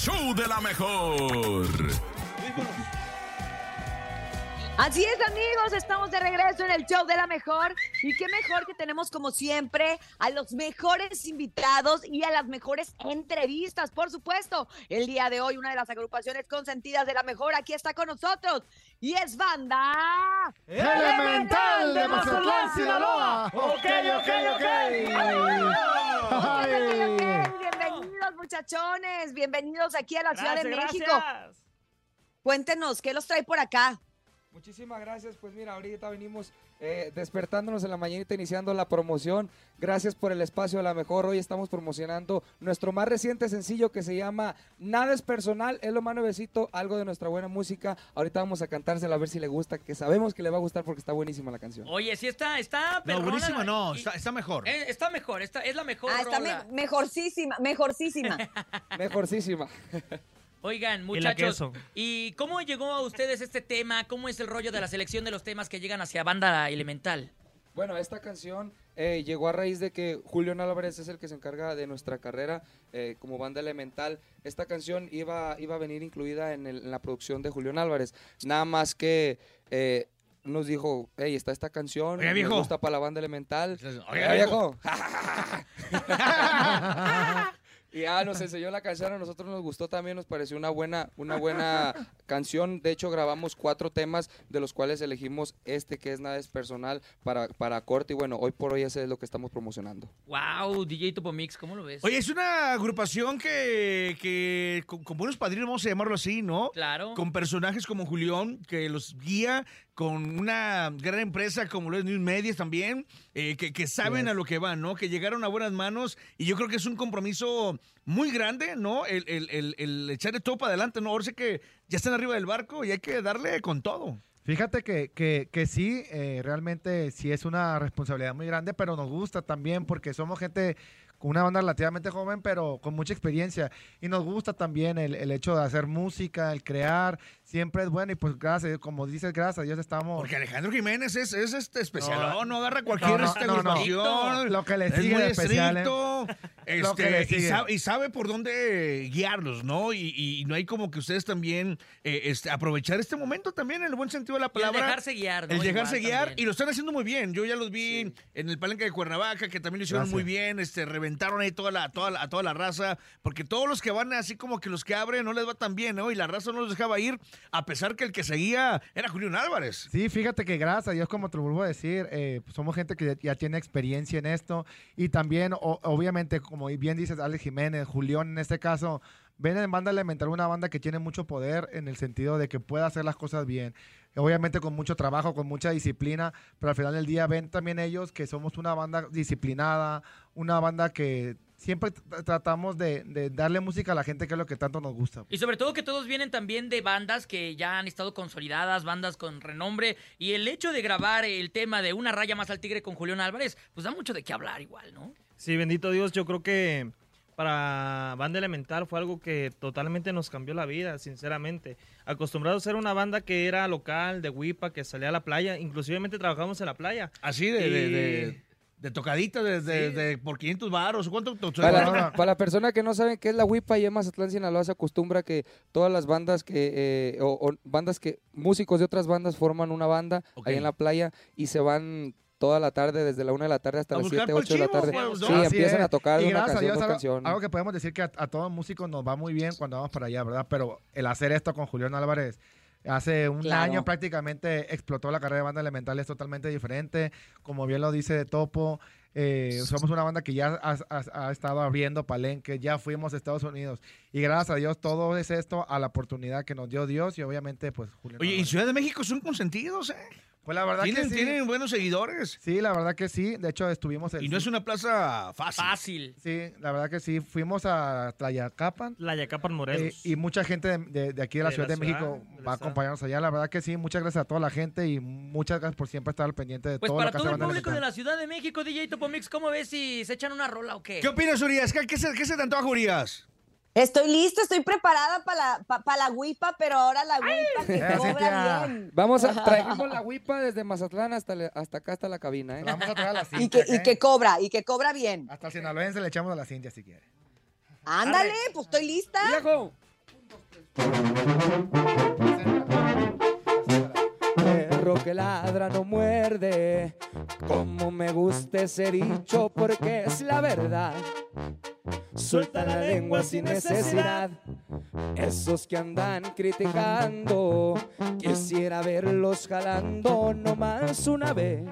show de la mejor. Así es, amigos, estamos de regreso en el show de la mejor. Y qué mejor que tenemos, como siempre, a los mejores invitados y a las mejores entrevistas, por supuesto. El día de hoy, una de las agrupaciones consentidas de la mejor aquí está con nosotros. Y es banda. Elemental de Mazatlán, Sinaloa. Ok, ok, ok. Ay. Bienvenidos, muchachones. Bienvenidos aquí a la Ciudad de México. gracias. Cuéntenos, ¿qué los trae por acá? Muchísimas gracias, pues mira, ahorita venimos eh, despertándonos en la mañanita, iniciando la promoción. Gracias por el espacio a la mejor. Hoy estamos promocionando nuestro más reciente sencillo que se llama Nada es personal, es lo más nuevecito, algo de nuestra buena música. Ahorita vamos a cantársela a ver si le gusta, que sabemos que le va a gustar porque está buenísima la canción. Oye, sí está, está No, perrona buenísima la- no, y- está, está mejor. eh, está mejor, está, es la mejor Ah, está rola. me- mejorcísima, mejorcísima. Mejorcísima. Oigan, muchachos. ¿y cómo llegó a ustedes este tema? ¿Cómo es el rollo de la selección de los temas que llegan hacia banda elemental? Bueno, esta canción eh, llegó a raíz de que Julián Álvarez es el que se encarga de nuestra carrera eh, como banda elemental. Esta canción iba, iba a venir incluida en, el- en la producción de Julián Álvarez. Nada más que eh, nos dijo, hey, está esta canción, me viejo. gusta para la banda elemental. Oiga, viejo. Y ya nos enseñó la canción, a nosotros nos gustó también, nos pareció una buena, una buena canción. De hecho, grabamos cuatro temas, de los cuales elegimos este que es nada es personal para, para corte. Y bueno, hoy por hoy ese es lo que estamos promocionando. Wow, DJ Topo Mix, ¿cómo lo ves? Oye, es una agrupación que, que con, con buenos padrinos, vamos a llamarlo así, ¿no? claro. Con personajes como Julián, que los guía, con una gran empresa como lo es News Medias también, eh, que, que saben a lo que van, ¿no? Que llegaron a buenas manos y yo creo que es un compromiso muy grande, ¿no? El, el, el, el echarle todo para adelante, ¿no? Ahora sí que ya están arriba del barco y hay que darle con todo. Fíjate que, que, que sí, eh, realmente sí es una responsabilidad muy grande, pero nos gusta también porque somos gente con una banda relativamente joven, pero con mucha experiencia. Y nos gusta también el, el hecho de hacer música, el crear, siempre es bueno. Y pues gracias, a Dios, como dices, gracias a Dios estamos... Porque Alejandro Jiménez es, es este especial, No, no, agarra cualquier no, no, este, no, no. agrupación. Lo que le es sigue muy de especial, ¿eh? estricto, Lo que le este, y, sabe, y sabe por dónde guiarlos, ¿no? Y, y no hay como que ustedes también eh, este, aprovechar este momento también en el buen sentido de la Y el palabra. dejarse guiar, ¿no? El dejarse Igual guiar también. y lo están haciendo muy bien. Yo ya los vi en el palenque de Cuernavaca, que también lo hicieron Gracias. muy bien. Este, reventaron ahí toda la, toda la, a toda la raza. Porque todos los que van así como que los que abren no les va tan bien, ¿no? Y la raza no los dejaba ir, a pesar que el que seguía era Julián Álvarez. Sí, fíjate que gracias a Dios, como te lo vuelvo a decir, eh, pues somos gente que ya, tiene experiencia en esto y también, obviamente, como bien dices, Alex Jiménez, Julián en este caso, ven en Banda Elemental una banda que tiene mucho poder en el sentido de que puede hacer las cosas bien. Obviamente con mucho trabajo, con mucha disciplina, pero al final del día ven también ellos que somos una banda disciplinada, una banda que siempre tr- tratamos de, de darle música a la gente que es lo que tanto nos gusta. Y sobre todo que todos vienen también de bandas que ya han estado consolidadas, bandas con renombre. Y el hecho de grabar el tema de Una raya más al tigre con Julián Álvarez, pues da mucho de qué hablar igual, ¿no? Sí, bendito Dios, yo creo que para Banda Elemental fue algo que totalmente nos cambió la vida, sinceramente. Acostumbrado a ser una banda que era local, de Huipa, que salía a la playa, inclusivemente trabajamos en la playa. Así de, de, Y- de, de tocadita, de, de- Sí. de- por 500 baros. ¿Cuánto? to- Para para la persona que no sabe qué es la WIPA y en Mazatlán, Sinaloa, se acostumbra que todas las bandas que, eh, o, o bandas que, músicos de otras bandas forman una banda ahí en la playa y se van toda la tarde, desde la una de la tarde hasta A las buscar 7, pa'l 8 de la tarde. pues, ¿no? Sí, Así empiezan es. a tocar Y una gracias a canción Dios, por algo, canción. algo que podemos decir que a, a todos músicos nos va muy bien cuando vamos para allá, ¿verdad? Pero el hacer esto con Julián Álvarez hace un Claro. año prácticamente explotó la carrera de banda elemental, es totalmente diferente. Como bien lo dice Topo, eh, somos una banda que ya ha, ha- ha estado abriendo palenque, ya fuimos a Estados Unidos. Y gracias a Dios todo es esto a la oportunidad que nos dio Dios y obviamente pues Julián Oye, en. Ciudad de México son consentidos, ¿eh? Pues la verdad Tienen, que sí. tienen buenos seguidores. Sí, la verdad que sí. De hecho estuvimos... el- Y no es una plaza fácil. Fácil. Sí, la verdad que sí. Fuimos a Tlayacapan. La Yacapan Eh, Morelos. y mucha gente de, de- de aquí de la De Ciudad la de México ciudad, va a acompañarnos allá. La verdad que sí, muchas gracias a toda la gente y muchas gracias por siempre estar al pendiente de Pues todo para lo que todo hace el Banda público de la Ciudad de México, DJ Topo Mix, ¿cómo ves si se echan una rola o qué? ¿Qué opinas, Urias? ¿Qué, qué se, qué se te antoja, Urias? Estoy lista, estoy preparada para la, pa- pa la huipa, pero ahora la huipa que cobra bien. Vamos a trajimos la WIPA desde Mazatlán hasta, le- hasta acá, hasta la cabina, ¿eh? Vamos a traer a la Y Cintia, que, y ¿eh? que cobra, y que cobra bien. Hasta el sinaloense le echamos a la Cintia si quiere. Ándale, pues estoy lista. ¡Viejo! Perro que ladra no muerde, como me gusta ese dicho porque es la verdad. Suelta la lengua sin necesidad. Esos que andan criticando, quisiera verlos jalando nomás una vez.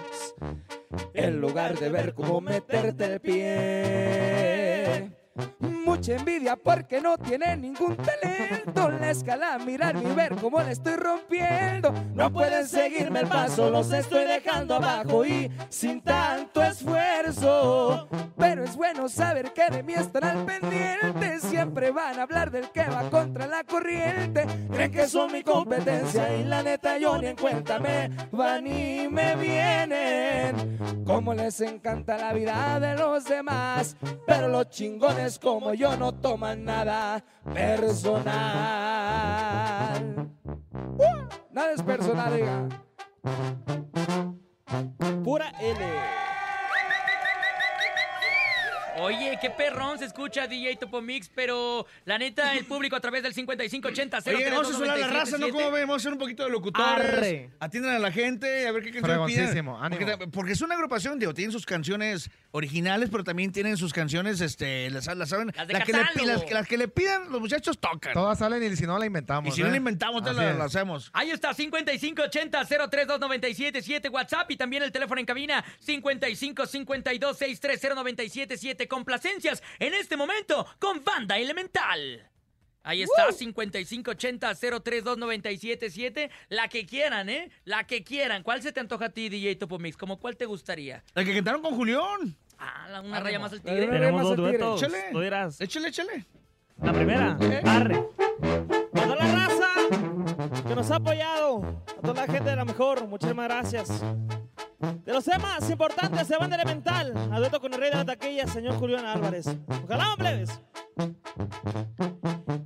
En lugar de ver cómo meterte el pie. Mucha envidia porque no tiene ningún talento. La escala, mirar y ver cómo la estoy rompiendo. No pueden seguirme el paso, los estoy dejando abajo y sin tanto esfuerzo. Pero es bueno saber que de mí están al pendiente. Siempre van a hablar del que va contra la corriente. Creen que son mi competencia y la neta yo ni en cuenta me van y me vienen. Como les encanta la vida de los demás. Pero los chingones como yo no toman nada personal. Nada es personal, diga. Pura L. Oye, qué perrón se escucha DJ Topo Mix, pero la neta, el público a través del 5580 Oye, vamos a sonar la raza, ¿no? ¿Cómo ven? Vamos a hacer un poquito de locutores. Arre. Atiendan a la gente, a ver qué canción piden. Porque, porque es una agrupación, digo, tienen sus canciones originales, pero también tienen sus canciones, este, las, las saben. Las de las que, le, las, las que le pidan, los muchachos tocan. Todas salen y si no la inventamos. y si no ¿eh? la inventamos, te la, la hacemos. Ahí está, 5580-032977 WhatsApp y también el teléfono en cabina 5552-630-977 Complacencias en este momento con Banda Elemental. Ahí está, 5580-032977 La que quieran, ¿eh? La que quieran. ¿Cuál se te antoja a ti, DJ Topo Mix? ¿Cómo cuál te gustaría? La que cantaron con Julián. Ah, la- una raya más al tigre. una Tenemos más dos duetos. Échale. Tú dirás. Échale, échale. La primera, ¿Eh? arre. A toda la raza que nos ha apoyado, a toda la gente de la mejor, muchísimas gracias. De los temas importantes de banda elemental, a dueto con el rey de la taquilla, señor Julián Álvarez. Ojalá, plebes.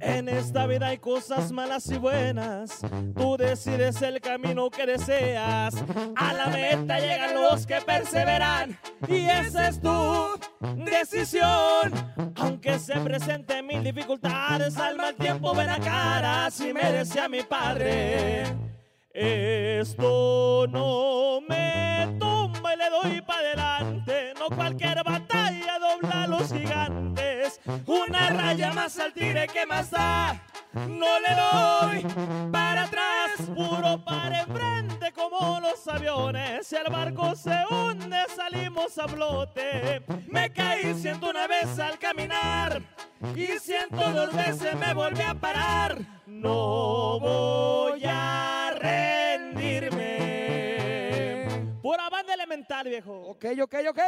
En esta vida hay cosas malas y buenas. Tú decides el camino que deseas. A la meta llegan los que perseveran. Y esa es tu decisión. Aunque se presenten mil dificultades, al mal tiempo ven a cara. Si me decía mi padre. Esto no me tumba y le doy para adelante. No cualquier batalla dobla a los gigantes. Una raya más al tigre que más da. No le doy para atrás, puro para enfrente como los aviones. Si el barco se hunde, salimos a flote. Me caí ciento una vez al caminar y ciento dos veces me volví a parar. No voy a Elemental, viejo. Ok, ok, ok.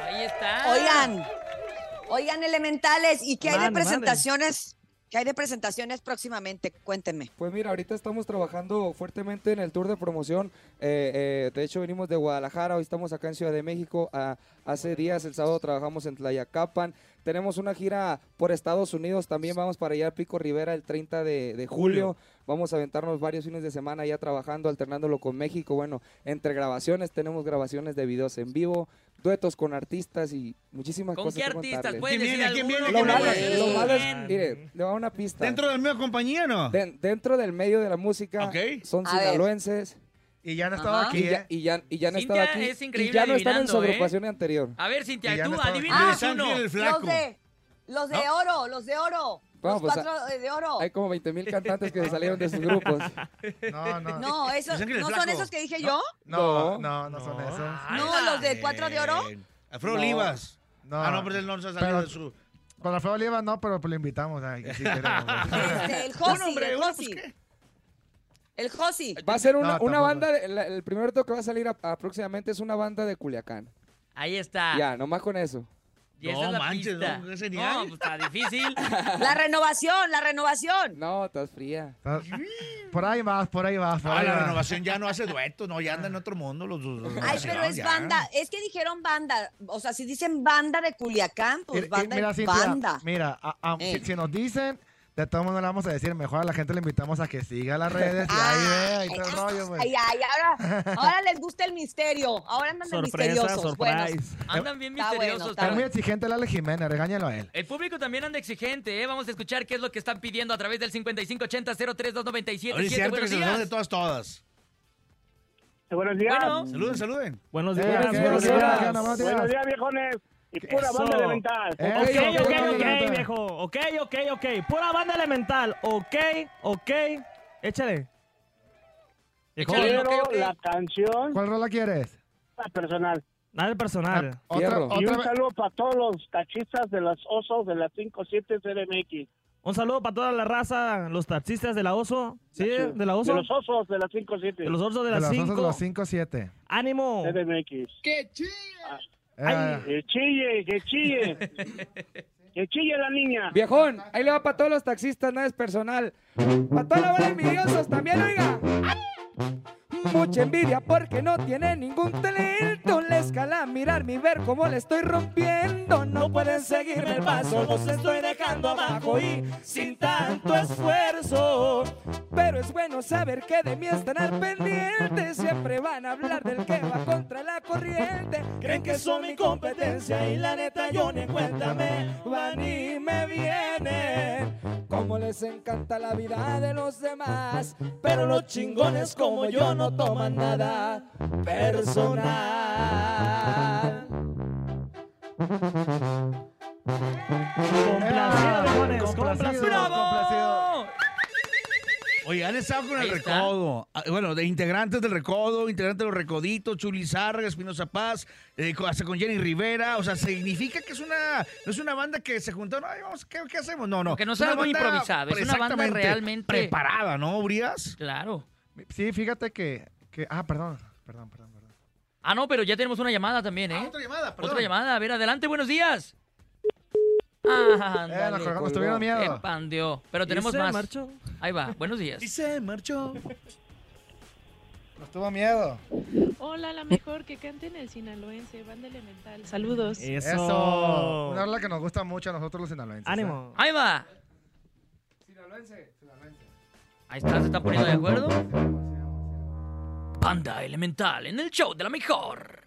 Ahí está. Oigan, oigan, elementales, ¿y qué hay de presentaciones? ¿Qué hay de presentaciones próximamente? Cuéntenme. Pues mira, ahorita estamos trabajando fuertemente en el tour de promoción. Eh, eh, de hecho, venimos de Guadalajara, hoy estamos acá en Ciudad de México. Ah, hace días, el sábado, trabajamos en Tlayacapan. Tenemos una gira por Estados Unidos, también vamos para allá a Pico Rivera el 30 de, de julio. Vamos a aventarnos varios fines de semana ya trabajando, alternándolo con México. Bueno, entre grabaciones tenemos grabaciones de videos en vivo, duetos con artistas y muchísimas ¿Con cosas qué que artistas? contarles. ¿Pueden ¿Quién decir viene? ¿Quién alguno viene? Lo que ¿Quién malo, viene? me lo malo es, mire, le voy a dar una pista. ¿Dentro de la misma compañía no? Den- dentro del medio de la música son A ver. sinaloenses Y ya estado Ajá. aquí, y ya, y ya, y ya han Cintia estado aquí es increíble y ya no están en su ¿eh? agrupación anterior. A ver, Cintia, tú no estaba- adivina Ah, uno. Ángel el flaco. De, los de oro, los de oro. Vamos, los pues, cuatro de oro. Hay como 20 mil cantantes que se salieron de sus grupos. No, no. No, esos, ¿no son esos que dije yo? No, no, no son esos. No, los de cuatro de oro. Alfredo No. Olivas. No. Ah, no, pero él no se ha salido de su... Con Alfredo Oliva no, pero pues lo invitamos. ay, que sí queremos. Este, el Josi, el pues. El Josi. Va a ser una, No, una banda, de- la- el primer toque que va a salir a- aproximadamente es una banda de Culiacán. Ahí está. Ya, nomás con eso. Y esa No es la manches, pista. ¿no? Ese. No, pues está difícil. La renovación, la renovación. No, estás fría. Por ahí vas, por ahí vas, por Ah, ahí la vas. renovación ya no hace dueto, no, ya anda en otro mundo los dos. Ay, pero es banda. Es que dijeron banda. O sea, si dicen banda de Culiacán, pues banda mira, es Cintia, banda. mira, a- a- Eh. si, si nos dicen, De todo mundo le vamos a decir, mejor a la gente le invitamos a que siga las redes y ahí vea y todo el rollo, pues. Ay, ay, ahora, ahora les gusta el misterio. Ahora andan de Sorpresa, misteriosos. Bueno, surprise. Andan bien Está bueno, misteriosos. está Es muy exigente el Ale Jiménez, regáñalo a él. El público también anda exigente, ¿eh? Vamos a escuchar qué es lo que están pidiendo a través del 5580-032977. Oye, es cierto que Buenos se los dan de días. todas, todas. Buenos días. Bueno, Saluden, saluden. Buenos Eh, días. días. Buenos días. Buenos días, viejones. Y pura Eso. banda elemental. Ok, ok, ok, viejo. Ok, ok, ok. Pura banda elemental. Ok, ok. Échale. Viejo, Échale. Quiero ok, ok. la canción ¿Cuál rola quieres? personal. nada personal. Otra, Fierro. Y otra un vez. saludo para todos los tachistas de los osos de la 57 CDMX. Un saludo para toda la raza, los taxistas de la Oso. ¿Sí? Sí, ¿De la Oso? De los osos de la 57 De los osos de De la los osos de 5. los 5-7. ¡Ánimo! CDMX. Eh, Que chille, que chille. que chille la niña. Viejón, ahí le va para todos los taxistas, nada es personal. Para bola de envidiosos también, oiga. Mucha envidia porque no tiene ningún talento. Le escala mirar mi ver cómo le estoy rompiendo. No pueden seguirme el paso, los estoy dejando abajo y sin tanto esfuerzo. Pero es bueno saber que de mí están al pendiente. Siempre van a hablar del que va contra la corriente. Creen que son mi competencia y la neta yo ni en cuenta me van y me vienen. Como les encanta la vida de los demás. Pero los chingones como yo no toman nada personal. Complacido, Complacido, complacido. ¡Bravo! Oye, han estado con el está. recodo. Ah, Bueno, de integrantes del recodo, integrantes de los recoditos, Chuli Zárraga, Espinosa Paz, eh, con- hasta con Jenny Rivera. O sea, significa que es una, no es una banda que se juntaron, ay, vamos, ¿qué, qué hacemos? No, no. Que no Es sea algo improvisado, es una banda exactamente realmente- preparada, ¿no, Urias? Claro. Sí, fíjate que, que- Ah, perdón. Perdón, perdón, perdón. Ah, no, pero ya tenemos una llamada también, ¿eh? Ah, otra llamada, perdón. Otra llamada. A ver, adelante, buenos días. Ah, Eh, nos, tuvieron miedo. Pandeó. Pero tenemos ¿Y se más. marchó? Ahí va, buenos días. Y se marchó. Nos tuvo miedo. Hola, la mejor que canten el sinaloense, banda elemental. Saludos. Eso. Eso. Una rola que nos gusta mucho a nosotros los sinaloenses. ¿eh? Ánimo. Ahí va. Ahí está, se están poniendo de acuerdo. Banda elemental en el show de la mejor.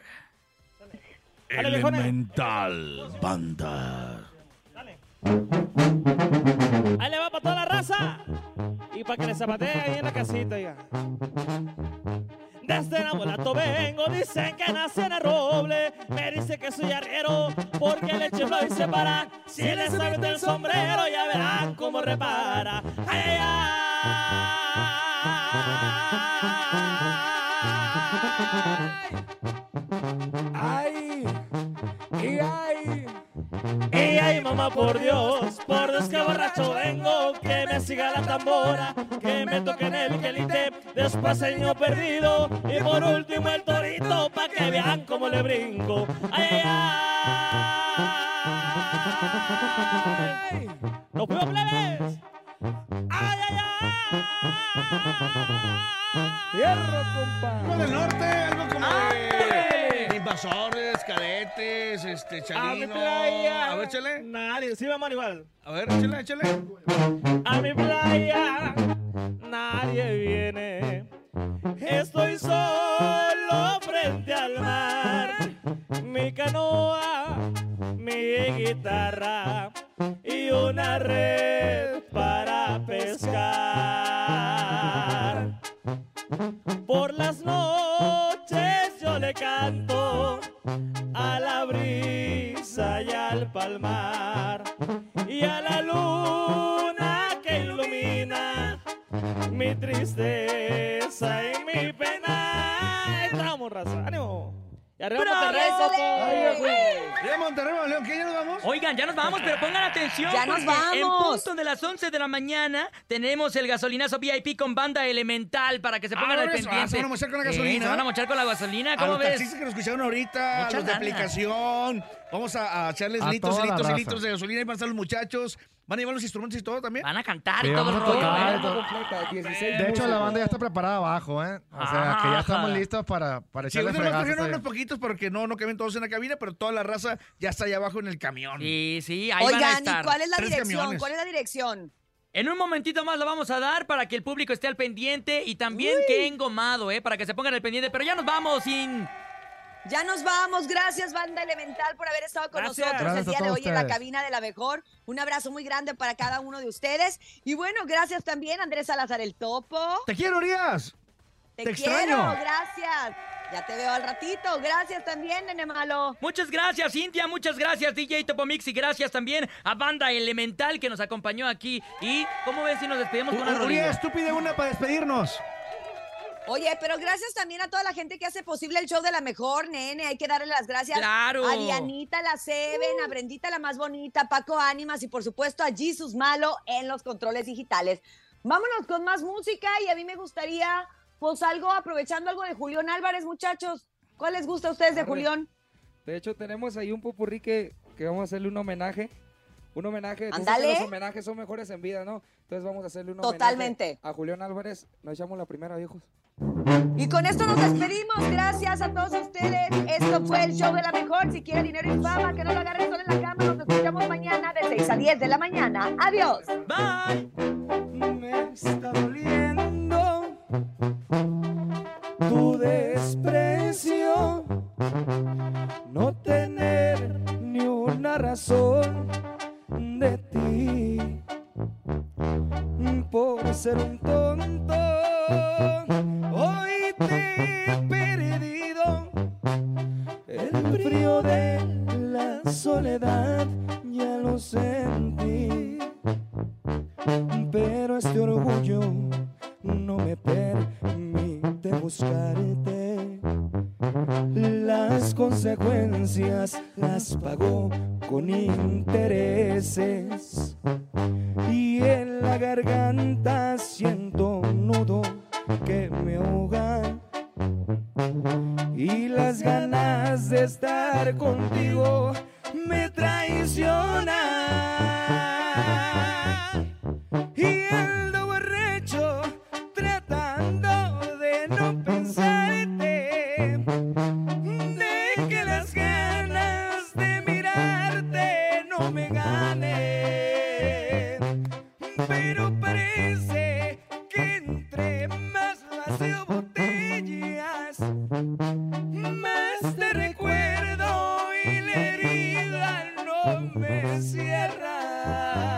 Elemental Banda. Ahí le va para toda la raza. Y para que le zapateen ahí en la casita. Desde Nabolato vengo, dicen que nací en el roble. Me dice que soy arriero porque le echo y se para. Si le sabe del sombrero, ya verán cómo repara. ¡Ay, Ay, ay! Por Dios, por Dios que borracho vengo, que me siga la tambora, que me toquen el quelite, después el niño perdido, y por último el torito, pa' que vean cómo le brinco. Ay, ay, ay. Este, ¡A mi chalino. playa! A ver, échale. Nadie, sí, vamos igual. A ver, échale, échale. A mi playa nadie viene. Estoy solo frente al mar. Mi canoa, mi guitarra y una red para pescar. Por las noches yo le canto al palmar y a la luna que ilumina mi tristeza y mi pena. Estamos, raza, ánimo. Y arriba. Monterrey, Ay, Monterrey, León, ¿qué ya nos vamos? Oigan, ya nos vamos, pero pongan atención. Ya nos porque En vamos. punto de las 11 de la mañana tenemos el gasolinazo VIP con banda elemental para que se Ah, pongan al eso, ah, pendiente. se van a mochar con la Sí, gasolina. se van a mochar con la gasolina, A ¿cómo los ves? que nos escucharon ahorita, a Mucha los de lana. aplicación. Vamos a, a echarles A litros y litros y litros de gasolina y van a estar los muchachos. ¿Van a llevar los instrumentos y todo también? Van a cantar Sí, y todo el vamos a rollo, tocar ¿eh? y todo. Completa, 16 De hecho, la banda ya está preparada abajo, ¿eh? O sea, que ya estamos listos para, para Sí, echarle fregazos trajeron ahí. unos poquitos porque no, no caben todos en la cabina, pero toda la raza ya está allá abajo en el camión. Sí, sí, ahí van a Oigan, estar. ¿y cuál es la Tres dirección? camiones. ¿Cuál es la dirección? En un momentito más lo vamos a dar para que el público esté al pendiente y también que engomado, ¿eh? Para que se pongan al pendiente. Pero ya nos vamos sin... Ya nos vamos. Gracias, Banda Elemental, por haber estado con Gracias. nosotros Gracias el a día de hoy en la cabina de la mejor. Un abrazo muy grande para cada uno de ustedes. Y bueno, gracias también, Andrés Salazar el Topo. Te quiero, Urias. Te, Te quiero, extraño. gracias. Ya te veo al ratito. Gracias también, nene malo. Muchas gracias, Cintia. Muchas gracias, DJ Topomix. Y gracias también a Banda Elemental que nos acompañó aquí. Y, ¿cómo ven si nos despedimos con una Urias, tú pide una para despedirnos. Oye, pero gracias también a toda la gente que hace posible el show de la mejor, nene. Hay que darle las gracias Claro. a Dianita la Seven, a Brendita la más bonita, Paco Ánimas y por supuesto a Jesus Malo en los controles digitales. Vámonos con más música y a mí me gustaría, pues algo, aprovechando algo de Julián Álvarez, muchachos. ¿Cuál les gusta a ustedes de Arre. Julián? De hecho, tenemos ahí un popurrí que, que vamos a hacerle un homenaje. Un homenaje. Ándale. Los homenajes son mejores en vida, ¿no? Entonces vamos a hacerle un Totalmente. homenaje a Julián Álvarez. Nos echamos la primera, viejos. Y con esto nos despedimos. Gracias a todos ustedes. Esto fue el show de la mejor. Si quiere dinero y fama, que no lo agarre solo en la cama. Nos escuchamos mañana de 6 a 10 de la mañana. Adiós. Bye. Me está doliendo tu desprecio, no tener ni una razón de ti por ser un tonto. Que me ahoga y las ganas de estar contigo más te recuerdo y la herida no me cierra.